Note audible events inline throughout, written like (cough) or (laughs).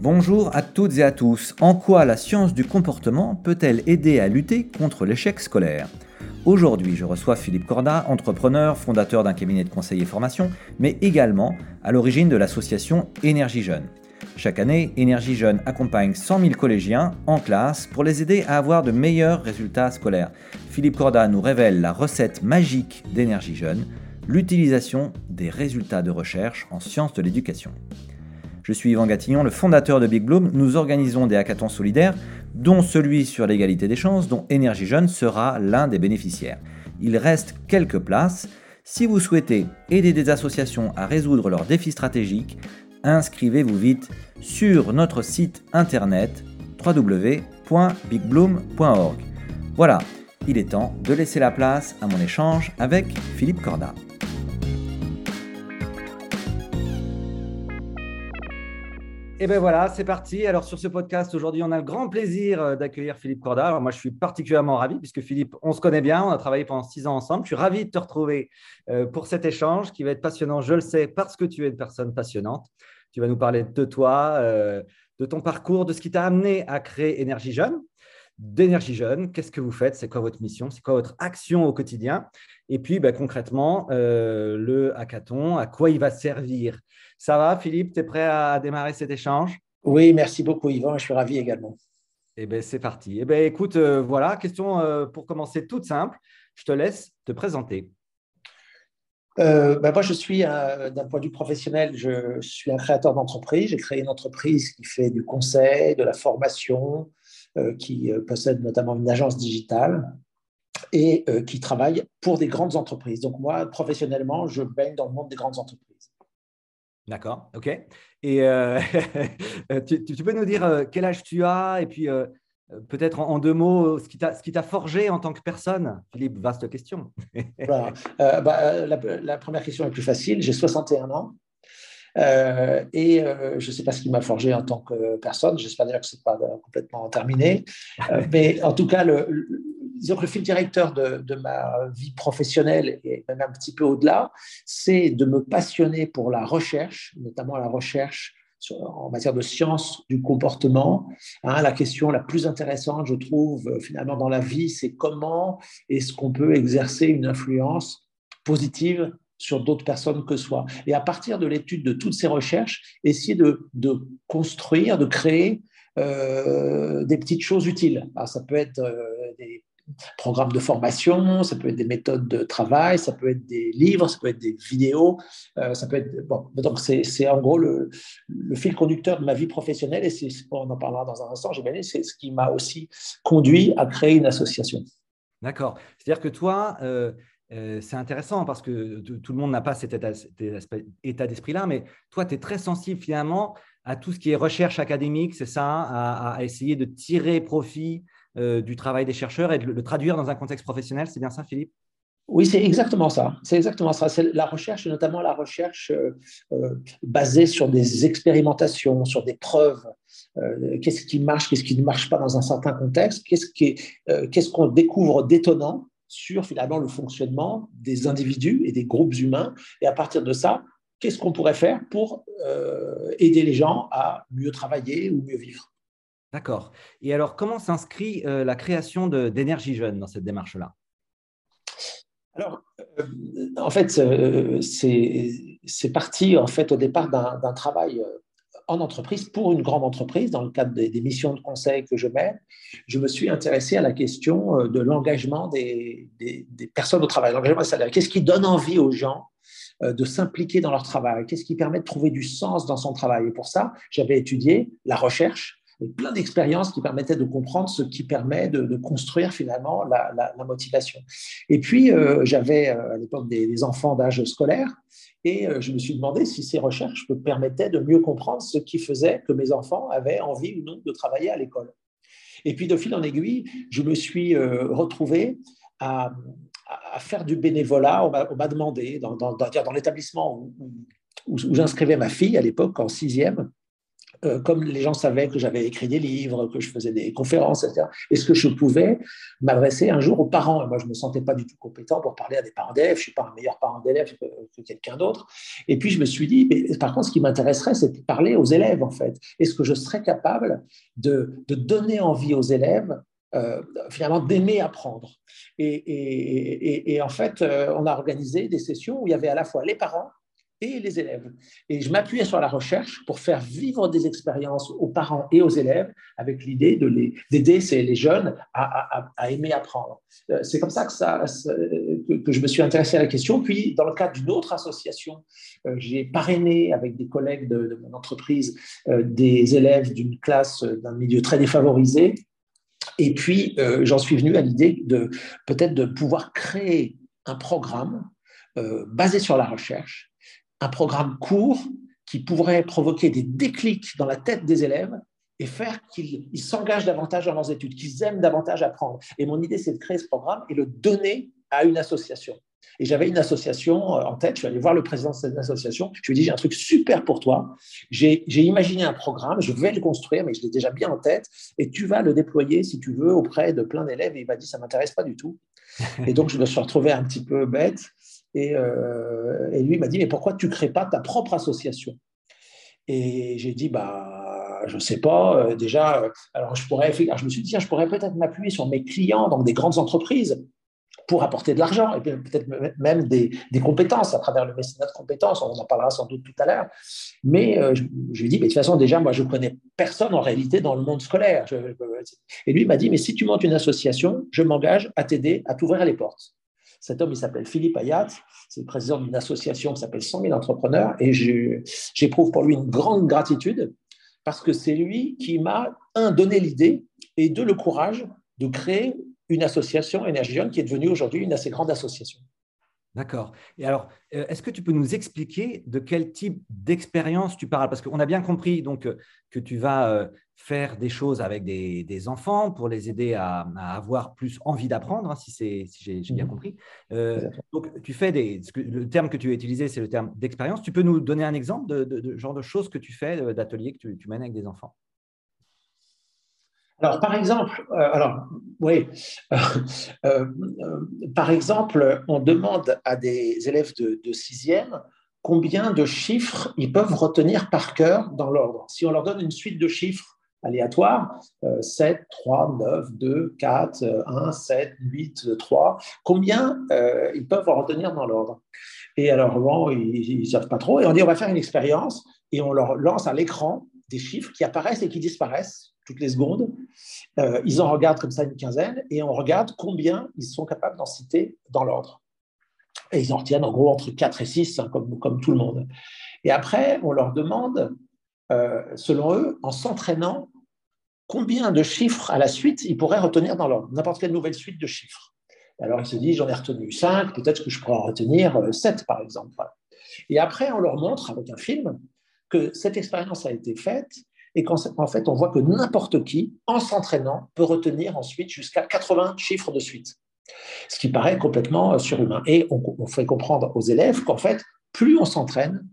Bonjour à toutes et à tous. En quoi la science du comportement peut-elle aider à lutter contre l'échec scolaire? Aujourd'hui, je reçois Philippe Corda, entrepreneur, fondateur d'un cabinet de conseil et formation, mais également à l'origine de l'association Énergie Jeune. Chaque année, Énergie Jeune accompagne 100 000 collégiens en classe pour les aider à avoir de meilleurs résultats scolaires. Philippe Corda nous révèle la recette magique d'Énergie Jeune, l'utilisation des résultats de recherche en sciences de l'éducation. Je suis Yvan Gatillon, le fondateur de Big Bloom. Nous organisons des hackathons solidaires, dont celui sur l'égalité des chances, dont Énergie Jeune sera l'un des bénéficiaires. Il reste quelques places. Si vous souhaitez aider des associations à résoudre leurs défis stratégiques, inscrivez-vous vite sur notre site internet www.bigbloom.org. Voilà, il est temps de laisser la place à mon échange avec Philippe Corda. Et bien voilà, c'est parti. Alors sur ce podcast, aujourd'hui, on a le grand plaisir euh, d'accueillir Philippe Corda. Alors moi, je suis particulièrement ravi puisque Philippe, on se connaît bien, on a travaillé pendant six ans ensemble. Je suis ravi de te retrouver euh, pour cet échange qui va être passionnant, je le sais, parce que tu es une personne passionnante. Tu vas nous parler de toi, euh, de ton parcours, de ce qui t'a amené à créer Énergie Jeune d'énergie jeune. Qu'est-ce que vous faites? C'est quoi votre mission? C'est quoi votre action au quotidien? Et puis, ben, concrètement, le hackathon, à quoi il va servir? Ça va, Philippe? Tu es prêt à démarrer cet échange? Oui, merci beaucoup, Yvan. Je suis ravi également. Eh bien, c'est parti. Eh bien, écoute, euh, voilà, question euh, pour commencer toute simple. Je te laisse te présenter. Euh, ben moi, je suis, d'un point de vue professionnel, je, suis un créateur d'entreprise. J'ai créé une entreprise qui fait du conseil, de la formation, qui possède notamment une agence digitale et qui travaille pour des grandes entreprises. Donc, moi, professionnellement, je baigne dans le monde des grandes entreprises. D'accord, ok. Et euh, (laughs) tu, peux nous dire euh, quel âge tu as et puis euh, peut-être en, deux mots ce qui t'a forgé en tant que personne? Philippe, vaste question. (laughs) Bah, la, première question est plus facile. J'ai 61 ans. et je ne sais pas ce qui m'a forgé en tant que personne. J'espère d'ailleurs que ce n'est pas complètement terminé. (laughs) mais en tout cas, le, le fil directeur de, ma vie professionnelle et même un petit peu au-delà, c'est de me passionner pour la recherche, notamment la recherche en matière de sciences du comportement. Hein, la question la plus intéressante, je trouve, euh, finalement, dans la vie, c'est comment est-ce qu'on peut exercer une influence positive sur d'autres personnes que soi. Et à partir de l'étude de toutes ces recherches, essayer de, construire, de créer euh, des petites choses utiles. Alors, ça peut être euh, des programmes de formation, ça peut être des méthodes de travail, ça peut être des livres, ça peut être des vidéos, euh, ça peut être bon. Donc c'est en gros le, fil conducteur de ma vie professionnelle et on en parlera dans un instant. J'imagine c'est ce qui m'a aussi conduit à créer une association. D'accord. C'est-à-dire que toi, euh, euh, c'est intéressant parce que tout le monde n'a pas cet état, d'esprit-là, mais toi, tu es très sensible finalement à tout ce qui est recherche académique, c'est ça, à, essayer de tirer profit euh, du travail des chercheurs et de le, traduire dans un contexte professionnel. C'est bien ça, Philippe? Oui, c'est exactement ça. C'est exactement ça. C'est la recherche, notamment la recherche euh, euh, basée sur des expérimentations, sur des preuves. qu'est-ce qui marche, qu'est-ce qui ne marche pas dans un certain contexte? Qu'est-ce qu'on découvre d'étonnant sur finalement le fonctionnement des individus et des groupes humains? Et à partir de ça, qu'est-ce qu'on pourrait faire pour aider les gens à mieux travailler ou mieux vivre? D'accord. Et alors, comment s'inscrit euh, la création d'énergie jeune dans cette démarche-là? Alors, euh, en fait, euh, c'est parti en fait au départ d'un travail en entreprise pour une grande entreprise dans le cadre des, missions de conseil que je mène. Je me suis intéressé à la question de l'engagement des, personnes au travail, l'engagement des Qu'est-ce qui donne envie aux gens de s'impliquer dans leur travail? Qu'est-ce qui permet de trouver du sens dans son travail? Et pour ça, j'avais étudié la recherche, plein d'expériences qui permettaient de comprendre ce qui permet de, construire finalement la, motivation. Et puis, euh, j'avais euh, à l'époque des, enfants d'âge scolaire et euh, je me suis demandé si ces recherches me permettaient de mieux comprendre ce qui faisait que mes enfants avaient envie ou non de travailler à l'école. Et puis, de fil en aiguille, je me suis retrouvé à, faire du bénévolat. On m'a demandé, dans, dans, l'établissement où, où j'inscrivais ma fille à l'époque, en sixième, euh, comme les gens savaient que j'avais écrit des livres, que je faisais des conférences, etc., est-ce que je pouvais m'adresser un jour aux parents Moi, je ne me sentais pas du tout compétent pour parler à des parents d'élèves, je ne suis pas un meilleur parent d'élève que, quelqu'un d'autre. Et puis, je me suis dit, par contre, ce qui m'intéresserait, c'est de parler aux élèves, en fait. Est-ce que je serais capable de, donner envie aux élèves euh, finalement d'aimer apprendre? Et, et, en fait, euh, on a organisé des sessions où il y avait à la fois les parents et les élèves. Et je m'appuyais sur la recherche pour faire vivre des expériences aux parents et aux élèves avec l'idée de les, d'aider les jeunes à, aimer apprendre. Euh, c'est comme ça que, ça que, je me suis intéressé à la question. Puis, dans le cadre d'une autre association, euh, j'ai parrainé avec des collègues de, mon entreprise euh, des élèves d'une classe d'un milieu très défavorisé. Et puis, j'en suis venu à l'idée de peut-être de pouvoir créer un programme basé sur la recherche un programme court qui pourrait provoquer des déclics dans la tête des élèves et faire qu'ils s'engagent davantage dans leurs études, qu'ils aiment davantage apprendre. Et mon idée, c'est de créer ce programme et le donner à une association. Et j'avais une association euh, en tête, je suis allé voir le président de cette association, je lui ai dit, j'ai un truc super pour toi, j'ai imaginé un programme, je vais le construire, mais je l'ai déjà bien en tête, et tu vas le déployer, si tu veux, auprès de plein d'élèves. Et il m'a dit, ça ne m'intéresse pas du tout. Et donc, je me suis retrouvé un petit peu bête. Euh, et, lui m'a dit, mais pourquoi tu ne crées pas ta propre association? Et j'ai dit, bah, je ne sais pas, euh, déjà, euh, alors je pourrais, je me suis dit, je pourrais peut-être m'appuyer sur mes clients, donc des grandes entreprises, pour apporter de l'argent et peut-être même des, compétences à travers le mécénat de compétences. On en parlera sans doute tout à l'heure. Mais je, lui ai dit, mais de toute façon, déjà, moi, je ne connais personne en réalité dans le monde scolaire. et lui m'a dit, mais si tu montes une association, je m'engage à t'aider à t'ouvrir les portes. Cet homme, il s'appelle Philippe Ayat, c'est le président d'une association qui s'appelle 100 000 entrepreneurs, et j'éprouve pour lui une grande gratitude parce que c'est lui qui m'a, un, donné l'idée, et deux, le courage de créer une association Énergie qui est devenue aujourd'hui une assez grande association. D'accord. Et alors, euh, est-ce que tu peux nous expliquer de quel type d'expérience tu parles? Parce qu'on a bien compris donc, euh, que tu vas euh, faire des choses avec des, enfants pour les aider à, avoir plus envie d'apprendre, hein, si, si j'ai bien mmh compris. donc, tu fais des. Le terme que tu as utilisé, c'est le terme d'expérience. Tu peux nous donner un exemple de, genre de choses que tu fais, d'ateliers que tu, tu mènes avec des enfants? Alors, par exemple, euh, euh, euh, par exemple, on demande à des élèves de, sixième combien de chiffres ils peuvent retenir par cœur dans l'ordre. Si on leur donne une suite de chiffres aléatoires, 7, 3, 9, 2, 4, 1, 7, 8, 3, combien ils peuvent retenir dans l'ordre? Et alors, bon, ils ne savent pas trop. Et on dit, on va faire une expérience et on leur lance à l'écran des chiffres qui apparaissent et qui disparaissent toutes les secondes. Euh, ils en regardent comme ça une quinzaine et on regarde combien ils sont capables d'en citer dans l'ordre. Et ils en retiennent en gros entre 4 et 6, hein, comme, comme tout le monde. Et après, on leur demande, euh, selon eux, en s'entraînant, combien de chiffres à la suite ils pourraient retenir dans l'ordre, n'importe quelle nouvelle suite de chiffres. Alors ils se disent, j'en ai retenu 5, peut-être que je pourrais en retenir 7 euh, par exemple. Et après, on leur montre avec un film que cette expérience a été faite et qu'en fait, on voit que n'importe qui, en s'entraînant, peut retenir ensuite jusqu'à 80 chiffres de suite, ce qui paraît complètement euh, surhumain. Et on, fait comprendre aux élèves qu'en fait, plus on s'entraîne,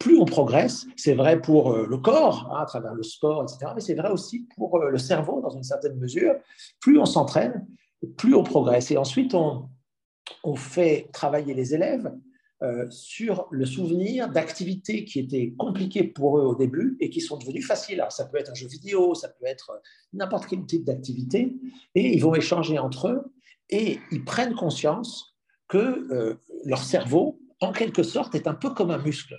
plus on progresse. C'est vrai pour euh, le corps, hein, à travers le sport, etc., mais c'est vrai aussi pour euh, le cerveau, dans une certaine mesure. Plus on s'entraîne, plus on progresse. Et ensuite, on, on fait travailler les élèves euh, sur le souvenir d'activités qui étaient compliquées pour eux au début et qui sont devenues faciles. Alors, ça peut être un jeu vidéo, ça peut être n'importe quel type d'activité, et ils vont échanger entre eux et ils prennent conscience que euh, leur cerveau, en quelque sorte, est un peu comme un muscle.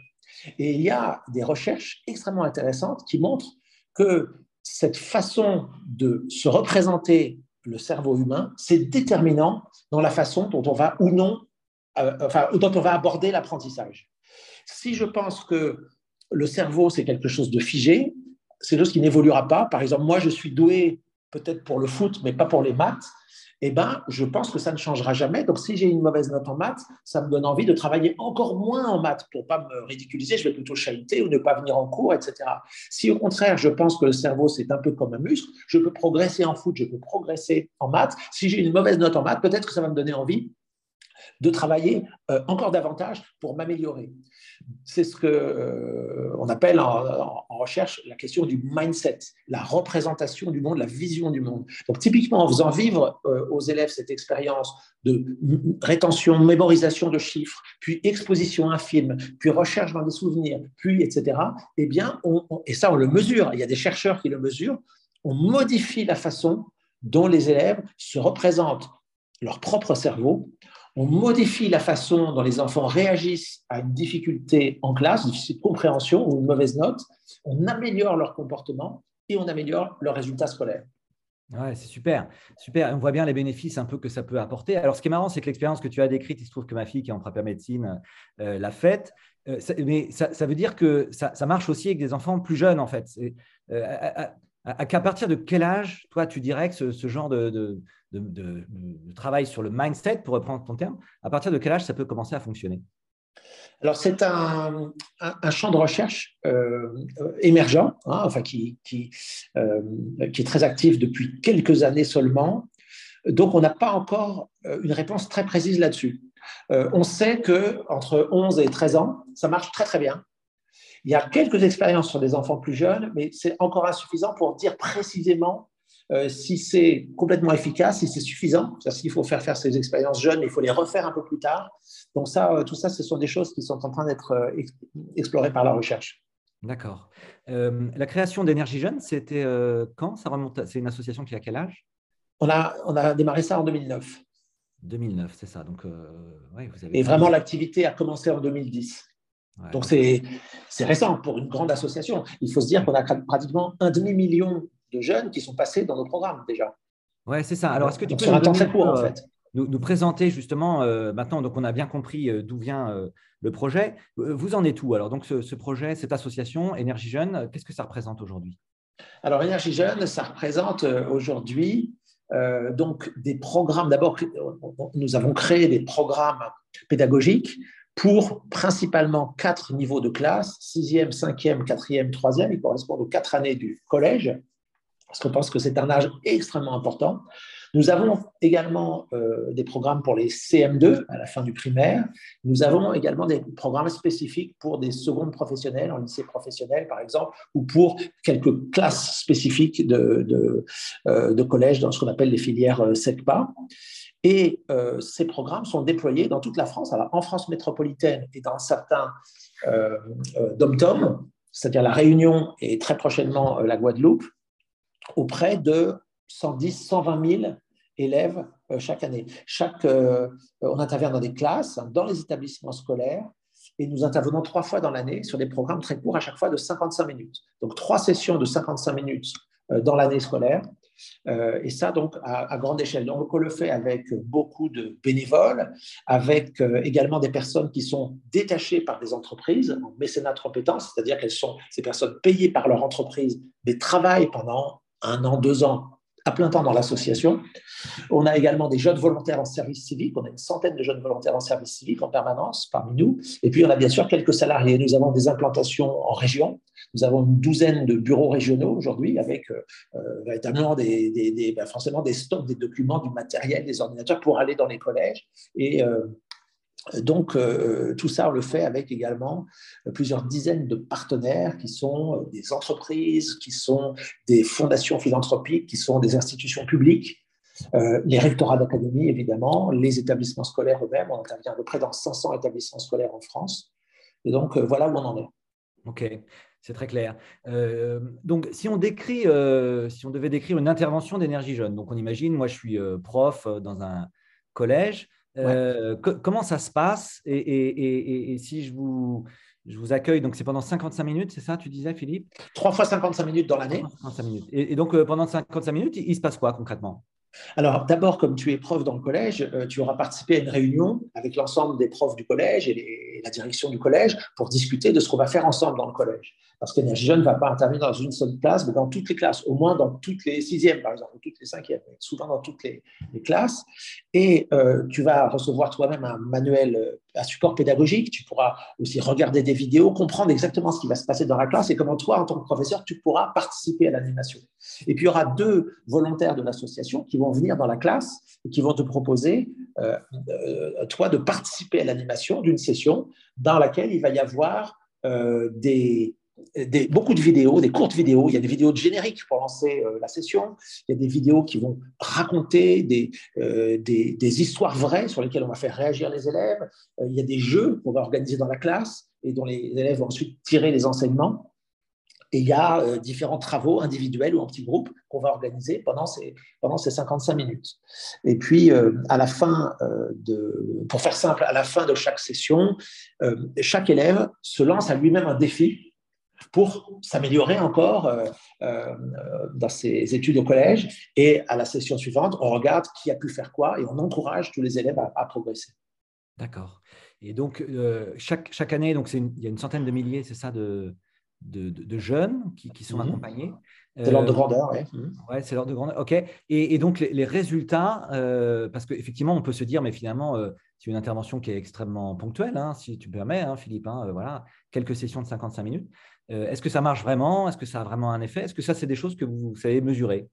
Et il y a des recherches extrêmement intéressantes qui montrent que cette façon de se représenter le cerveau humain, c'est déterminant dans la façon dont on va ou non euh, dont on va aborder l'apprentissage. Si je pense que le cerveau, c'est quelque chose de figé, c'est quelque chose qui n'évoluera pas. Par exemple, moi, je suis doué peut-être pour le foot, mais pas pour les maths. Eh ben, je pense que ça ne changera jamais. Donc, si j'ai une mauvaise note en maths, ça me donne envie de travailler encore moins en maths pour pas me ridiculiser. Je vais plutôt chahuter ou ne pas venir en cours, etc. Si au contraire, je pense que le cerveau, c'est un peu comme un muscle, je peux progresser en foot, je peux progresser en maths. Si j'ai une mauvaise note en maths, peut-être que ça va me donner envie de travailler euh, encore davantage pour m'améliorer. c'est ce qu'on euh, appelle en, recherche la question du mindset, la représentation du monde, la vision du monde. Donc typiquement, en faisant vivre euh, aux élèves cette expérience de rétention, mémorisation de chiffres, puis exposition à un film, puis recherche dans des souvenirs, puis etc., eh bien, et ça on le mesure, il y a des chercheurs qui le mesurent, on modifie la façon dont les élèves se représentent leur propre cerveau on modifie la façon dont les enfants réagissent à une difficulté en classe, une difficulté de compréhension ou une mauvaise note, on améliore leur comportement et on améliore leurs résultats scolaires. Ouais, c'est super, super. On voit bien les bénéfices un peu que ça peut apporter. Alors, ce qui est marrant, c'est que l'expérience que tu as décrite, il se trouve que ma fille qui est en prépa médecine euh, l'a faite. Euh, mais ça, veut dire que ça, marche aussi avec des enfants plus jeunes, en fait. Partir de quel âge, toi, tu dirais que ce, genre de, travail sur le mindset, pour reprendre ton terme, à partir de quel âge ça peut commencer à fonctionner? Alors, c'est un, champ de recherche euh, émergent, hein, enfin, euh, qui, est très actif depuis quelques années seulement. Donc, on n'a pas encore euh, une réponse très précise là-dessus. on sait qu'entre 11 et 13 ans, ça marche très, très bien. Il y a quelques expériences sur des enfants plus jeunes, mais c'est encore insuffisant pour dire précisément euh, si c'est complètement efficace, si c'est suffisant. Qu'il faut faire faire ces expériences jeunes, il faut les refaire un peu plus tard. Donc ça, euh, tout ça, ce sont des choses qui sont en train d'être euh, explorées par la recherche. D'accord. la création d'énergie jeune, c'était quand? Ça remonte. C'est une association qui a quel âge? On a, on a démarré ça en 2009. 2009, c'est ça. Donc, vous avez... Et vraiment, l'activité a commencé en 2010. Donc, c'est récent pour une grande association. Il faut se dire qu'on a pratiquement un demi-million de jeunes qui sont passés dans nos programmes déjà. Ouais, c'est ça. Alors, est-ce que tu peux nous, un temps très court, en fait. nous, présenter justement euh, maintenant, donc on a bien compris euh, d'où vient euh, le projet. Vous en êtes où alors? Donc, ce, projet, cette association Énergie Jeune, qu'est-ce que ça représente aujourd'hui? Alors, Énergie Jeune, ça représente aujourd'hui donc des programmes. D'abord, nous avons créé des programmes pédagogiques pour principalement quatre niveaux de classe, sixième, cinquième, quatrième, troisième, ils correspondent aux quatre années du collège, parce qu'on pense que c'est un âge extrêmement important. Nous avons également euh, des programmes pour les CM2 à la fin du primaire. Nous avons également des programmes spécifiques pour des secondes professionnelles, en lycée professionnel par exemple, ou pour quelques classes spécifiques de, de, euh, de collège dans ce qu'on appelle les filières euh, SECPA. Et ces programmes sont déployés dans toute la France, en France métropolitaine et dans certains euh, dom-tom, c'est-à-dire la Réunion et très prochainement la Guadeloupe, auprès de 110, 120 000 élèves euh, chaque année. Euh, on intervient dans des classes, dans les établissements scolaires, et nous intervenons trois fois dans l'année sur des programmes très courts, à chaque fois de 55 minutes. Donc trois sessions de 55 minutes euh, dans l'année scolaire, et ça donc à, grande échelle. Donc on le fait avec beaucoup de bénévoles, avec également des personnes qui sont détachées par des entreprises en mécénat de compétences, c'est-à-dire qu'elles sont ces personnes payées par leur entreprise, mais travaillent pendant un an, deux ans à plein temps dans l'association. On a également des jeunes volontaires en service civique. On a une centaine de jeunes volontaires en service civique en permanence parmi nous. Et puis, on a bien sûr quelques salariés. Nous avons des implantations en région. Nous avons une douzaine de bureaux régionaux aujourd'hui avec euh, euh, véritablement des, ben, forcément des stocks, des documents, du matériel, des ordinateurs pour aller dans les collèges. Et euh, donc, euh, tout ça, on le fait avec également plusieurs dizaines de partenaires qui sont euh, des entreprises, qui sont des fondations philanthropiques, qui sont des institutions publiques, euh, les rectorats d'académie, évidemment, les établissements scolaires eux-mêmes. On intervient à peu près dans 500 établissements scolaires en France. Et donc, voilà où on en est. OK. C'est très clair. donc, si on décrit, si on devait décrire une intervention d'énergie jeune, donc on imagine, moi je suis prof dans un collège, euh, comment ça se passe et, si je vous, je vous accueille, donc c'est pendant 55 minutes, c'est ça, tu disais, Philippe? Trois fois 55 minutes dans l'année. Et, donc, euh, pendant 55 minutes, il, se passe quoi concrètement? Alors, d'abord, comme tu es prof dans le collège, euh, tu auras participé à une réunion avec l'ensemble des profs du collège et, la direction du collège pour discuter de ce qu'on va faire ensemble dans le collège. Parce qu'Énergie Jeune ne va pas intervenir dans une seule classe, mais dans toutes les classes, au moins dans toutes les sixièmes, par exemple, ou toutes les cinquièmes, souvent dans toutes les, classes. Et euh, tu vas recevoir toi-même un manuel, euh, un support pédagogique. Tu pourras aussi regarder des vidéos, comprendre exactement ce qui va se passer dans la classe et comment toi, en tant que professeur, tu pourras participer à l'animation. Et puis, il y aura deux volontaires de l'association qui vont venir dans la classe et qui vont te proposer, euh, toi, de participer à l'animation d'une session dans laquelle il va y avoir des, beaucoup de vidéos, des courtes vidéos. Il y a des vidéos de générique pour lancer euh, la session. Il y a des vidéos qui vont raconter des, euh, histoires vraies sur lesquelles on va faire réagir les élèves. Euh, il y a des jeux qu'on va organiser dans la classe et dont les élèves vont ensuite tirer les enseignements. Et il y a différents travaux individuels ou en petits groupes qu'on va organiser pendant ces, pendant ces 55 minutes. Et puis, à la fin pour faire simple, à la fin de chaque session, chaque élève se lance à lui-même un défi pour s'améliorer encore euh, euh, dans ses études au collège. Et à la session suivante, on regarde qui a pu faire quoi et on encourage tous les élèves à, progresser. D'accord. Et donc, euh, chaque, chaque année, donc il y a une centaine de milliers, c'est ça, de, de, de, jeunes qui, qui sont mhm. accompagnés. C'est l'ordre de grandeur, oui. Mhm. Ouais, c'est l'ordre de grandeur. OK. Et, et donc, les, résultats, parce qu'effectivement, on peut se dire, mais finalement, c'est une intervention qui est extrêmement ponctuelle, hein, si tu permets, hein, Philippe. Hein, voilà, quelques sessions de 55 minutes. Euh, est-ce que ça marche vraiment? Est-ce que ça a vraiment un effet? Est-ce que ça, c'est des choses que vous savez mesurer?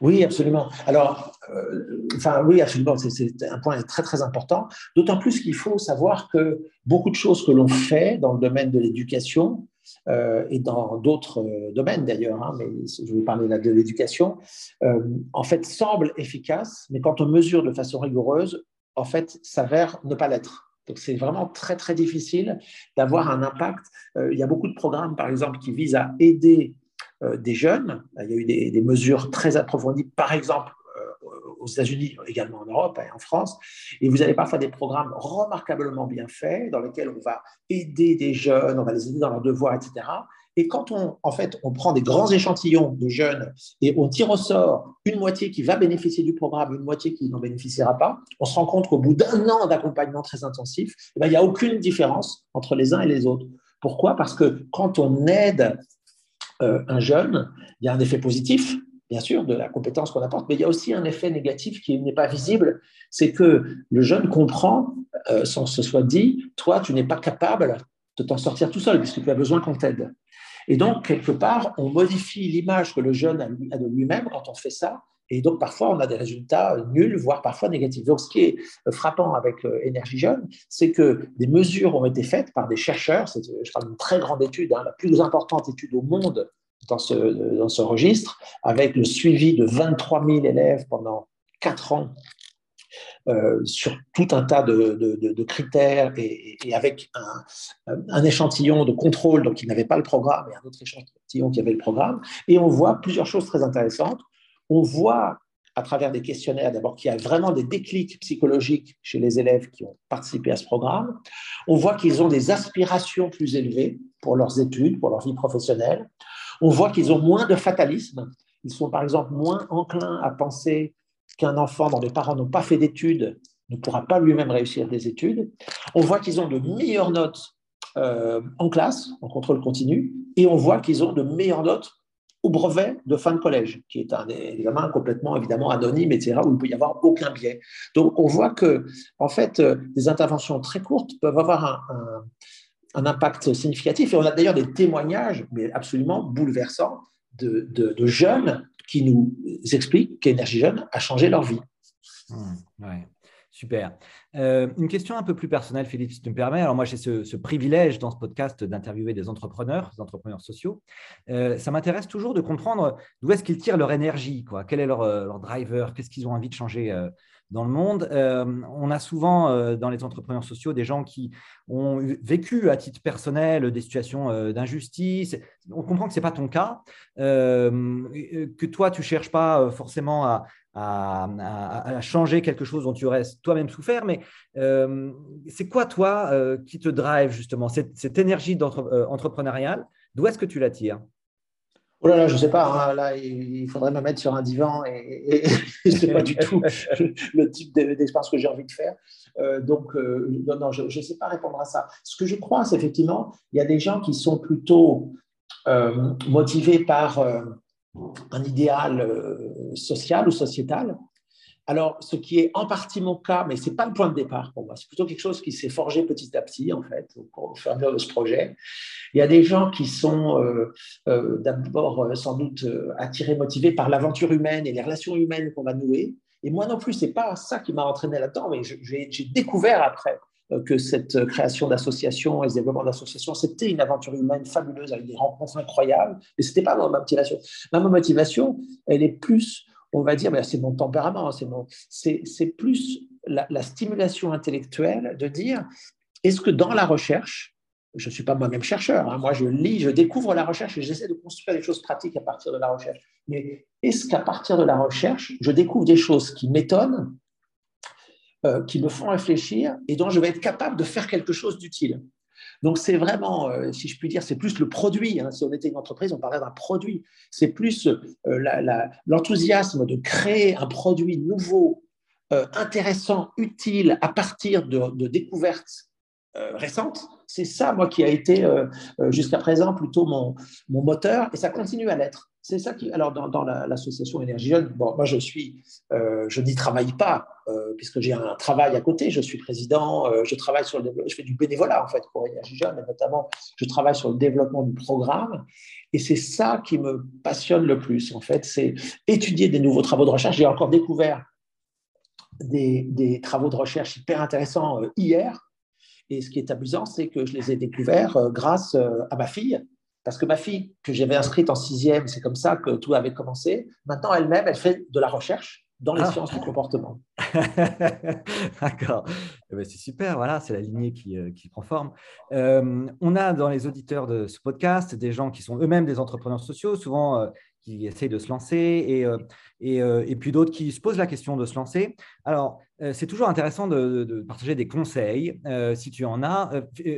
Oui, absolument. Alors, euh, enfin, oui, absolument. C'est un point très, très important. D'autant plus qu'il faut savoir que beaucoup de choses que l'on fait dans le domaine de l'éducation euh, et dans d'autres domaines d'ailleurs, hein, mais je vais parler là de l'éducation, en fait, semblent efficaces, mais quand on mesure de façon rigoureuse, en fait, s'avère ne pas l'être. Donc c'est vraiment très très difficile d'avoir un impact. Euh, il y a beaucoup de programmes, par exemple, qui visent à aider euh, des jeunes. Il y a eu des, mesures très approfondies, par exemple euh, aux États-Unis, également en Europe et en France. Et vous avez parfois des programmes remarquablement bien faits dans lesquels on va aider des jeunes, on va les aider dans leurs devoirs, etc. Et quand on, en fait, on prend des grands échantillons de jeunes et on tire au sort une moitié qui va bénéficier du programme, une moitié qui n'en bénéficiera pas, on se rend compte qu'au bout d'un an d'accompagnement très intensif, eh ben, il n'y a aucune différence entre les uns et les autres. Pourquoi? Parce que quand on aide euh, un jeune, il y a un effet positif, bien sûr, de la compétence qu'on apporte, mais il y a aussi un effet négatif qui n'est pas visible, c'est que le jeune comprend, euh, sans se soit dit, toi, tu n'es pas capable de t'en sortir tout seul, puisque tu as besoin qu'on t'aide. Et donc, quelque part, on modifie l'image que le jeune a de lui-même quand on fait ça. Et donc, parfois, on a des résultats nuls, voire parfois négatifs. Donc, ce qui est frappant avec euh, Énergie Jeune, c'est que des mesures ont été faites par des chercheurs. C'est, je parle d'une très grande étude, hein, la plus importante étude au monde dans ce, dans ce registre, avec le suivi de 23 000 élèves pendant 4 ans euh, sur tout un tas de, critères et, avec un, échantillon de contrôle, donc il n'avait pas le programme, et un autre échantillon qui avait le programme. Et on voit plusieurs choses très intéressantes. On voit à travers des questionnaires, d'abord qu'il y a vraiment des déclics psychologiques chez les élèves qui ont participé à ce programme. On voit qu'ils ont des aspirations plus élevées pour leurs études, pour leur vie professionnelle. On voit qu'ils ont moins de fatalisme. Ils sont par exemple moins enclins à penser qu'un enfant dont les parents n'ont pas fait d'études ne pourra pas lui-même réussir des études. On voit qu'ils ont de meilleures notes euh, en classe, en contrôle continu, et on voit qu'ils ont de meilleures notes au brevet de fin de collège, qui est un examen complètement évidemment anonyme, etc., où il peut y avoir aucun biais. Donc on voit que, en fait, euh, des interventions très courtes peuvent avoir un, impact significatif. Et on a d'ailleurs des témoignages, mais absolument bouleversants, de jeunes qui nous expliquent qu'Énergie Jeune a changé leur vie. Mmh, super. Euh, une question un peu plus personnelle, Philippe, si tu me permets. Alors moi, j'ai ce, privilège dans ce podcast d'interviewer des entrepreneurs, des entrepreneurs sociaux. Euh, ça m'intéresse toujours de comprendre d'où est-ce qu'ils tirent leur énergie, quoi. Quel est leur, euh, leur driver, qu'est-ce qu'ils ont envie de changer dans le monde? On a souvent dans les entrepreneurs sociaux des gens qui ont vécu à titre personnel des situations d'injustice. On comprend que ce n'est pas ton cas, que toi, tu ne cherches pas forcément à, changer quelque chose dont tu aurais toi-même souffert, mais c'est quoi, toi, qui te drive justement cette, énergie entrepreneuriale? D'où est-ce que tu la tires? Oh là là, je ne sais pas. Hein. là, il faudrait me mettre sur un divan et, ce (laughs) n'est pas du tout le type d'expérience que j'ai envie de faire. Euh, donc, euh, non, non, je ne sais pas répondre à ça. Ce que je crois, c'est effectivement, il y a des gens qui sont plutôt euh, motivés par un idéal social ou sociétal alors, ce qui est en partie mon cas, mais ce n'est pas le point de départ pour moi, c'est plutôt quelque chose qui s'est forgé petit à petit, en fait, au fur et à mesure de ce projet. Il y a des gens qui sont euh, euh, d'abord euh, sans doute attirés, motivés par l'aventure humaine et les relations humaines qu'on va nouer. Et moi non plus, ce n'est pas ça qui m'a entraîné là-dedans, mais j'ai découvert après que cette création d'associations et ce développement d'associations, c'était une aventure humaine fabuleuse avec des rencontres incroyables. Mais ce n'était pas ma motivation. Ma motivation, elle est plus on va dire, c'est mon tempérament, c'est plus la, stimulation intellectuelle de dire, est-ce que dans la recherche, je ne suis pas moi-même chercheur, hein, moi je lis, je découvre la recherche et j'essaie de construire des choses pratiques à partir de la recherche, mais est-ce qu'à partir de la recherche, je découvre des choses qui m'étonnent, euh, qui me font réfléchir et dont je vais être capable de faire quelque chose d'utile donc c'est vraiment, euh, si je puis dire, c'est plus le produit. Hein. Si on était une entreprise, on parlerait d'un produit. C'est plus euh, l'enthousiasme de créer un produit nouveau, intéressant, utile à partir de, découvertes récentes. C'est ça, moi, qui a été jusqu'à présent plutôt mon, mon moteur, et ça continue à l'être. C'est ça qui. Alors, dans, l'association Énergie Jeune, bon, moi, je suis, euh, je n'y travaille pas, euh, puisque j'ai un travail à côté. Je suis président, euh, je travaille sur le je fais du bénévolat, en fait, pour Énergie Jeune, et notamment, je travaille sur le développement du programme. Et c'est ça qui me passionne le plus, en fait, c'est étudier des nouveaux travaux de recherche. J'ai encore découvert des, des, travaux de recherche hyper intéressants hier. Et ce qui est amusant, c'est que je les ai découverts grâce à ma fille, parce que ma fille, que j'avais inscrite en sixième, c'est comme ça que tout avait commencé. Maintenant, elle-même, elle fait de la recherche dans les ah. sciences du comportement. (laughs) D'accord. Eh ben, c'est super, voilà, c'est la lignée qui, euh, prend forme. Euh, on a dans les auditeurs de ce podcast des gens qui sont eux-mêmes des entrepreneurs sociaux, souvent euh, qui essayent de se lancer et, euh, euh, et, puis d'autres qui se posent la question de se lancer. Alors, euh, c'est toujours intéressant de, partager des conseils, si tu en as,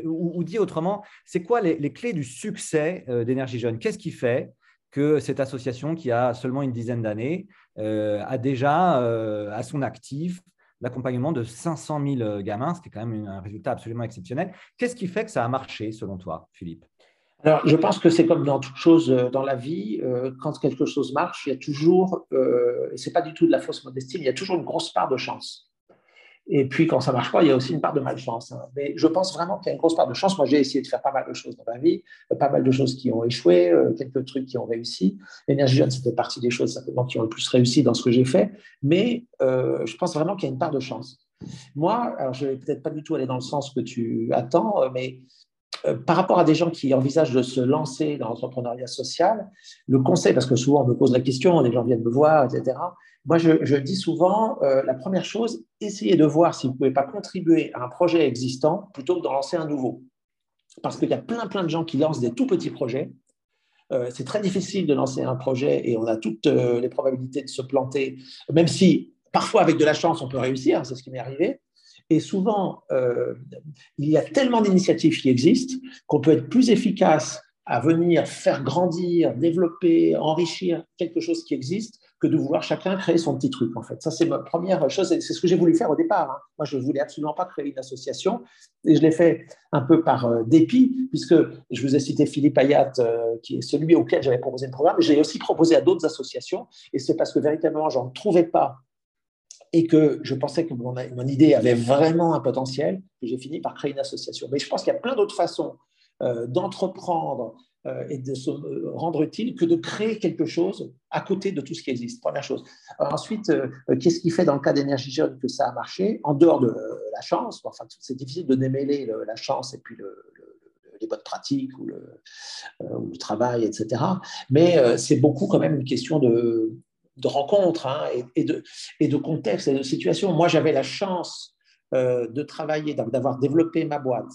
ou, dit autrement, c'est quoi les, clés du succès d'Énergie Jeune? Qu'est-ce qui fait que cette association qui a seulement une dizaine d'années a déjà à son actif l'accompagnement de 500 000 gamins, ce qui est quand même un résultat absolument exceptionnel. Qu'est-ce qui fait que ça a marché selon toi, Philippe? Alors, je pense que c'est comme dans toute chose euh, dans la vie, euh, quand quelque chose marche, il y a toujours, euh, et ce n'est pas du tout de la fausse modestie, il y a toujours une grosse part de chance. Et puis, quand ça ne marche pas, il y a aussi une part de malchance. Hein. Mais je pense vraiment qu'il y a une grosse part de chance. Moi, j'ai essayé de faire pas mal de choses dans ma vie, pas mal de choses qui ont échoué, quelques trucs qui ont réussi. L'énergie jeune, c'était partie des choses simplement qui ont le plus réussi dans ce que j'ai fait. Mais je pense vraiment qu'il y a une part de chance. Moi, alors je ne vais peut-être pas du tout aller dans le sens que tu attends, mais euh, par rapport à des gens qui envisagent de se lancer dans l'entrepreneuriat social, le conseil, parce que souvent on me pose la question, les gens viennent me voir, etc. Moi, je, dis souvent, euh, la première chose, essayez de voir si vous ne pouvez pas contribuer à un projet existant plutôt que d'en lancer un nouveau. Parce qu'il y a plein, plein de gens qui lancent des tout petits projets. Euh, c'est très difficile de lancer un projet et on a toutes les probabilités de se planter, même si parfois avec de la chance on peut réussir, c'est ce qui m'est arrivé. Et souvent, euh, il y a tellement d'initiatives qui existent qu'on peut être plus efficace à venir faire grandir, développer, enrichir quelque chose qui existe que de vouloir chacun créer son petit truc, en fait. Ça, c'est ma première chose, c'est ce que j'ai voulu faire au départ. Hein. Moi, je ne voulais absolument pas créer une association, et je l'ai fait un peu par euh, dépit, puisque je vous ai cité Philippe Ayat, euh, qui est celui auquel j'avais proposé le programme, j'ai aussi proposé à d'autres associations, et c'est parce que véritablement, j'en trouvais pas et que je pensais que mon, idée avait vraiment un potentiel, que j'ai fini par créer une association. Mais je pense qu'il y a plein d'autres façons euh, d'entreprendre euh, et de se euh, rendre utile que de créer quelque chose à côté de tout ce qui existe, première chose. ensuite, qu'est-ce qui fait dans le cas d'énergie jeune que ça a marché, en dehors de la chance Enfin, c'est difficile de démêler la chance et puis les bonnes pratiques ou le, travail, etc. Mais c'est beaucoup quand même une question de, de rencontres hein, et, de, et de contexte et de situation. Moi, j'avais la chance euh, de travailler, d'avoir développé ma boîte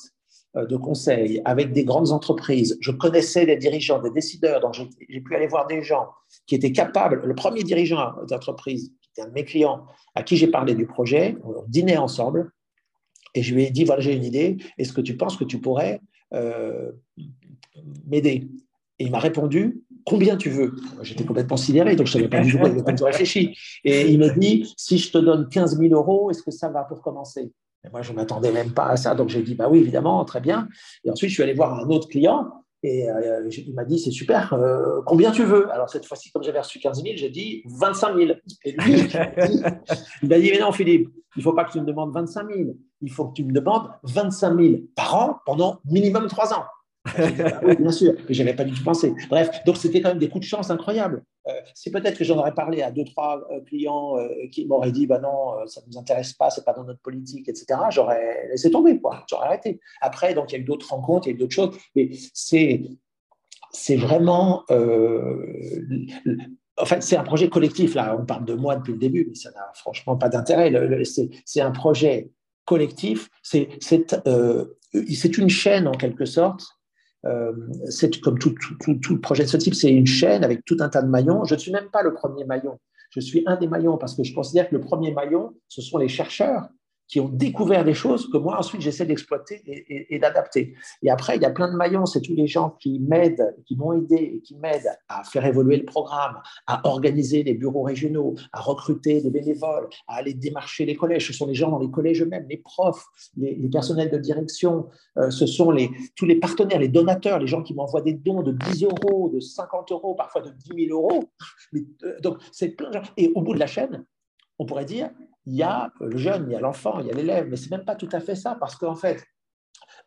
euh, de conseil avec des grandes entreprises. Je connaissais des dirigeants, des décideurs, donc j'ai pu aller voir des gens qui étaient capables. Le premier dirigeant d'entreprise, qui était un de mes clients, à qui j'ai parlé du projet, on dînait ensemble, et je lui ai dit, voilà, j'ai une idée, est-ce que tu penses que tu pourrais euh, m'aider? Et il m'a répondu, combien tu veux J'étais complètement sidéré, donc je ne savais pas du tout il de réfléchir. Et il me dit, si je te donne 15 000 euros, est-ce que ça va pour commencer? Et Moi, je ne m'attendais même pas à ça, donc j'ai dit, bah oui, évidemment, très bien. Et ensuite, je suis allé voir un autre client, et euh, il m'a dit, c'est super, euh, combien tu veux? Alors cette fois-ci, comme j'avais reçu 15 000, j'ai dit 25 000. Et lui, il m'a dit, mais non, Philippe, il ne faut pas que tu me demandes 25 000, il faut que tu me demandes 25 000 par an pendant minimum 3 ans. (laughs) Bien sûr, mais je n'avais pas du tout pensé. Bref, donc c'était quand même des coups de chance incroyables. Euh, c'est peut-être que j'en aurais parlé à deux, trois euh, clients euh, qui m'auraient dit bah non, ça ne nous intéresse pas, c'est pas dans notre politique, etc. J'aurais laissé tomber, quoi. J'aurais arrêté. Après, donc il y a eu d'autres rencontres, il y a eu d'autres choses, mais c'est c'est vraiment en fait, c'est un projet collectif. Là, on parle de moi depuis le début, mais ça n'a franchement pas d'intérêt. C'est un projet collectif. C'est une chaîne, en quelque sorte, euh, c'est comme tout, projet de ce type, c'est une chaîne avec tout un tas de maillons. Je ne suis même pas le premier maillon. Je suis un des maillons parce que je considère que le premier maillon, ce sont les chercheurs qui ont découvert des choses que moi ensuite j'essaie d'exploiter et, d'adapter. Et après, il y a plein de maillons, c'est tous les gens qui m'aident, qui m'ont aidé et qui m'aident à faire évoluer le programme, à organiser les bureaux régionaux, à recruter des bénévoles, à aller démarcher les collèges. Ce sont les gens dans les collèges eux-mêmes, les profs, les, personnels de direction, euh, ce sont les, tous les partenaires, les donateurs, les gens qui m'envoient des dons de 10 euros, de 50 euros, parfois de 10 000 euros. Euh, donc, c'est plein de gens. Et au bout de la chaîne, on pourrait dire, il y a le jeune, il y a l'enfant, il y a l'élève, mais ce n'est même pas tout à fait ça, parce qu'en fait,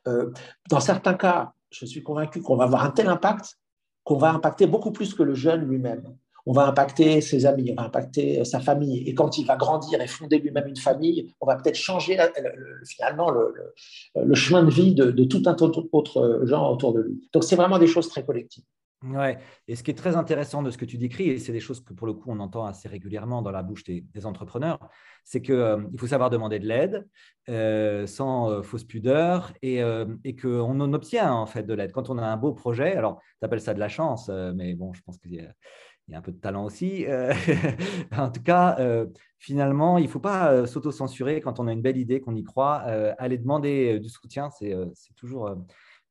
euh, dans certains cas, je suis convaincu qu'on va avoir un tel impact qu'on va impacter beaucoup plus que le jeune lui-même. On va impacter ses amis, on va impacter euh, sa famille. Et quand il va grandir et fonder lui-même une famille, on va peut-être changer finalement le, chemin de vie de, tout un autre gens autour de lui. Donc c'est vraiment des choses très collectives. Ouais, et ce qui est très intéressant de ce que tu décris, et c'est des choses que pour le coup on entend assez régulièrement dans la bouche des, entrepreneurs, c'est qu'il euh, faut savoir demander de l'aide euh, sans euh, fausse pudeur et, et qu'on en obtient en fait de l'aide. Quand on a un beau projet, alors tu appelles ça de la chance, mais bon, je pense qu'il y, a un peu de talent aussi. (laughs) en tout cas, finalement, il ne faut pas s'auto-censurer quand on a une belle idée, qu'on y croit. aller demander du soutien, c'est toujours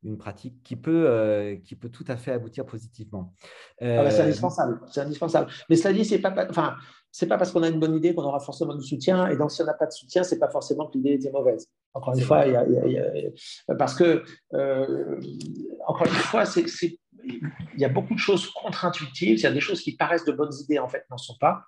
une pratique qui peut, euh, qui peut tout à fait aboutir positivement. Ah bah, c'est euh, indispensable, c'est indispensable. Mais cela dit, c'est pas, enfin, c'est pas parce qu'on a une bonne idée qu'on aura forcément du soutien. Et donc, si on n'a pas de soutien, c'est pas forcément que l'idée était mauvaise. Encore une fois, il y a, parce que euh, encore une fois, c'est, il y a beaucoup de choses contre-intuitives. Il y a des choses qui paraissent de bonnes idées, en fait, n'en sont pas.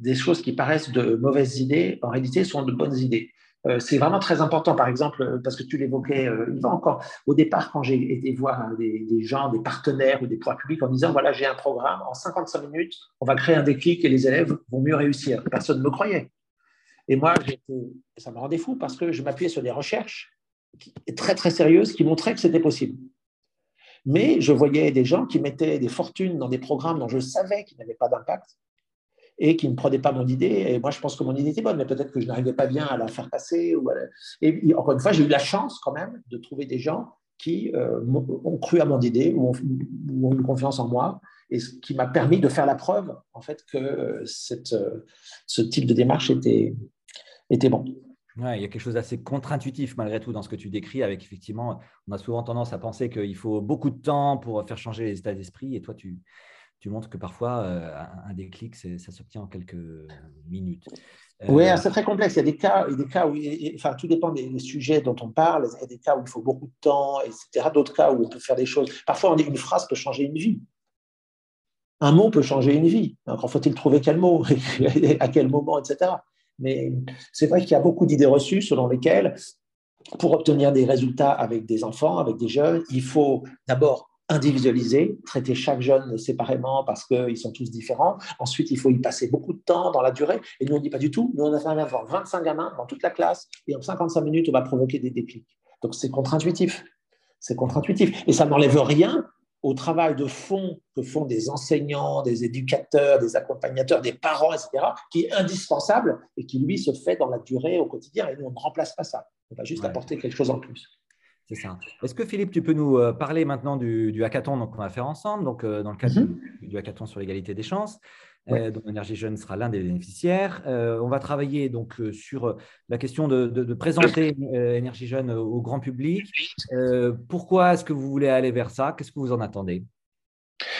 Des choses qui paraissent de mauvaises idées, en réalité, sont de bonnes idées. Euh, c'est vraiment très important, par exemple, euh, parce que tu l'évoquais, euh, va encore, au départ, quand j'ai été voir des, gens, des partenaires ou des pouvoirs publics en disant, voilà, j'ai un programme, en 55 minutes, on va créer un déclic et les élèves vont mieux réussir. Personne ne me croyait. Et moi, ça me rendait fou parce que je m'appuyais sur des recherches très, très sérieuses qui montraient que c'était possible. Mais je voyais des gens qui mettaient des fortunes dans des programmes dont je savais qu'ils n'avaient pas d'impact et qui ne prenait pas mon idée. Et moi, je pense que mon idée était bonne, mais peut-être que je n'arrivais pas bien à la faire passer. Et encore une fois, j'ai eu la chance quand même de trouver des gens qui euh, ont cru à mon idée ou ont, eu confiance en moi, et ce qui m'a permis de faire la preuve, en fait, que euh, euh, ce type de démarche était, bon. Il y a quelque chose d'assez contre-intuitif malgré tout dans ce que tu décris, avec effectivement, on a souvent tendance à penser qu'il faut beaucoup de temps pour faire changer les états d'esprit, et toi, tu, tu montres que parfois, euh, un déclic, ça s'obtient en quelques minutes. oui, euh, c'est très complexe. Il y a des cas, il y a des cas où, enfin, tout dépend des, sujets dont on parle. Il y a des cas où il faut beaucoup de temps, etc. D'autres cas où on peut faire des choses. Parfois, une phrase peut changer une vie. Un mot peut changer une vie. Encore faut-il trouver quel mot, (laughs) à quel moment, etc. Mais c'est vrai qu'il y a beaucoup d'idées reçues selon lesquelles, pour obtenir des résultats avec des enfants, avec des jeunes, il faut d'abord individualiser, traiter chaque jeune séparément parce qu'ils sont tous différents. Ensuite, il faut y passer beaucoup de temps dans la durée. Et nous, on ne dit pas du tout. Nous, on a fait avoir 25 gamins dans toute la classe et en 55 minutes, on va provoquer des déclics. Donc, c'est contre-intuitif. C'est contre-intuitif. Et ça n'enlève rien au travail de fond que font des enseignants, des éducateurs, des accompagnateurs, des parents, etc., qui est indispensable et qui, lui, se fait dans la durée, au quotidien. Et nous, on ne remplace pas ça. On va juste apporter quelque chose en plus. C'est ça. Est-ce que Philippe, tu peux nous euh, parler maintenant du, hackathon qu'on va faire ensemble, donc euh, dans le cadre mhm. du, hackathon sur l'égalité des chances, euh, dont Énergie Jeune sera l'un des bénéficiaires. on va travailler donc sur la question de, présenter Énergie Jeune au grand public. pourquoi est-ce que vous voulez aller vers ça? Qu'est-ce que vous en attendez?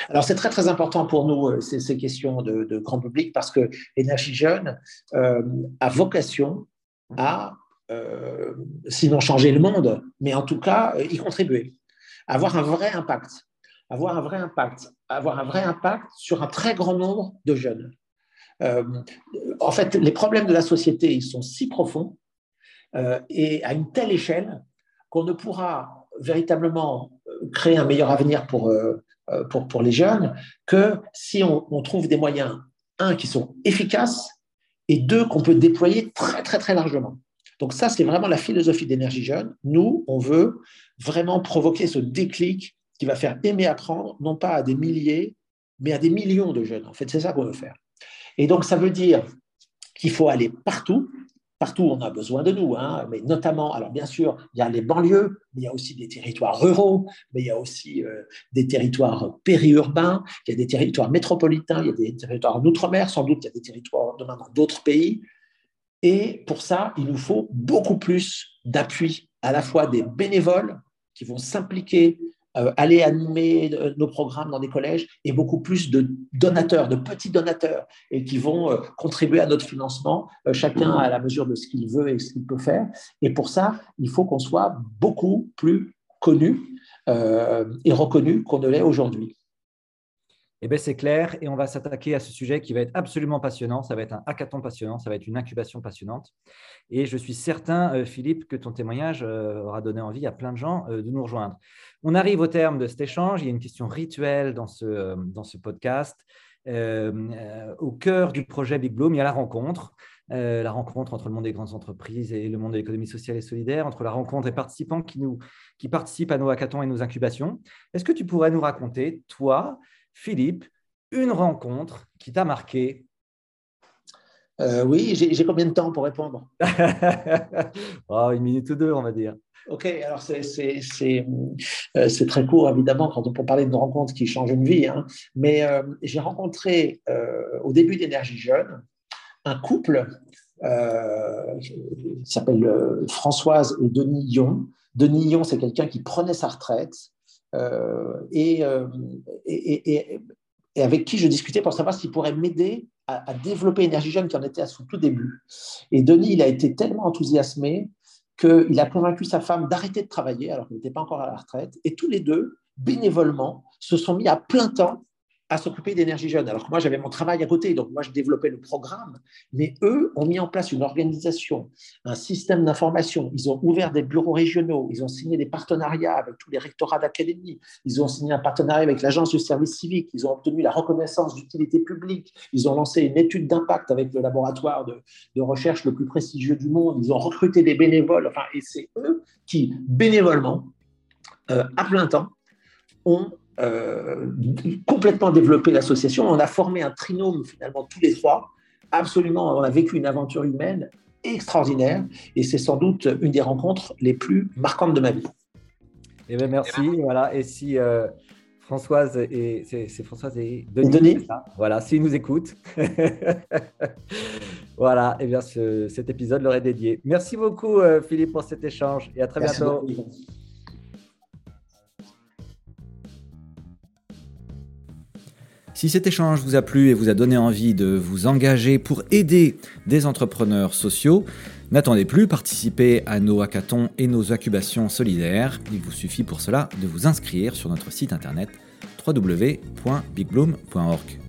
Alors c'est très très important pour nous ces, ces questions de, grand public parce que l'énergie jeune a vocation à sinon changer le monde, mais en tout cas y contribuer, avoir un vrai impact, avoir un vrai impact, avoir un vrai impact sur un très grand nombre de jeunes. Euh, en fait, les problèmes de la société, ils sont si profonds euh, et à une telle échelle qu'on ne pourra véritablement euh, créer un meilleur avenir pour, pour, pour les jeunes que si on, on, trouve des moyens, un, qui sont efficaces et deux, qu'on peut déployer très, très, très largement. Donc ça, c'est vraiment la philosophie d'énergie jeune. Nous, on veut vraiment provoquer ce déclic qui va faire aimer apprendre, non pas à des milliers, mais à des millions de jeunes. En fait, c'est ça qu'on veut faire. Et donc, ça veut dire qu'il faut aller partout. Partout, on a besoin de nous, hein, mais notamment, alors bien sûr, il y a les banlieues, mais il y a aussi des territoires ruraux, mais il y a aussi euh, des territoires périurbains, il y a des territoires métropolitains, il y a des territoires d'outre-mer, sans doute il y a des territoires demain dans d'autres pays. Et pour ça, il nous faut beaucoup plus d'appui, à la fois des bénévoles qui vont s'impliquer euh, aller animer euh, nos programmes dans des collèges et beaucoup plus de donateurs, de petits donateurs, et qui vont euh, contribuer à notre financement, chacun à la mesure de ce qu'il veut et ce qu'il peut faire. Et pour ça, il faut qu'on soit beaucoup plus connu et reconnu qu'on ne l'est aujourd'hui. Eh bien, c'est clair, et on va s'attaquer à ce sujet qui va être absolument passionnant. Ça va être un hackathon passionnant, ça va être une incubation passionnante. Et je suis certain, euh, Philippe, que ton témoignage euh, aura donné envie à plein de gens euh, de nous rejoindre. On arrive au terme de cet échange. Il y a une question rituelle dans ce, dans ce podcast. au cœur du projet Big Bloom, il y a la rencontre. la rencontre entre le monde des grandes entreprises et le monde de l'économie sociale et solidaire, entre la rencontre des participants qui, nous, qui participent à nos hackathons et nos incubations. Est-ce que tu pourrais nous raconter, toi, Philippe, une rencontre qui t'a marqué euh, Oui, j'ai combien de temps pour répondre? (laughs) Oh, Une minute ou deux, on va dire. Ok, alors c'est euh, très court, évidemment, quand on peut parler d'une rencontre qui change une vie. Hein. Mais euh, j'ai rencontré au début d'Énergie Jeune un couple qui s'appelle Françoise et Denis Yon. Denis Yon, c'est quelqu'un qui prenait sa retraite euh, euh, et, avec qui je discutais pour savoir s'il pourrait m'aider à, développer Énergie Jeune qui en était à son tout début. Et Denis, il a été tellement enthousiasmé qu'il a convaincu sa femme d'arrêter de travailler alors qu'il n'était pas encore à la retraite. Et tous les deux, bénévolement, se sont mis à plein temps à s'occuper d'énergie jeune. Alors que moi, j'avais mon travail à côté, donc moi, je développais le programme. Mais eux ont mis en place une organisation, un système d'information. Ils ont ouvert des bureaux régionaux, ils ont signé des partenariats avec tous les rectorats d'académie, ils ont signé un partenariat avec l'agence du service civique, ils ont obtenu la reconnaissance d'utilité publique, ils ont lancé une étude d'impact avec le laboratoire de, recherche le plus prestigieux du monde, ils ont recruté des bénévoles, enfin, et c'est eux qui, bénévolement, euh, à plein temps, ont euh, complètement développé l'association. On a formé un trinôme finalement tous les trois. Absolument, on a vécu une aventure humaine extraordinaire et c'est sans doute une des rencontres les plus marquantes de ma vie. Eh bien, merci. Voilà. Et si euh, Françoise et c'est Françoise et Denis, voilà, s'ils nous écoutent, (laughs) voilà. Et eh bien, cet épisode leur est dédié. Merci beaucoup, euh, Philippe, pour cet échange et à très bientôt. Si cet échange vous a plu et vous a donné envie de vous engager pour aider des entrepreneurs sociaux, n'attendez plus, participez à nos hackathons et nos incubations solidaires. Il vous suffit pour cela de vous inscrire sur notre site internet www.bigbloom.org.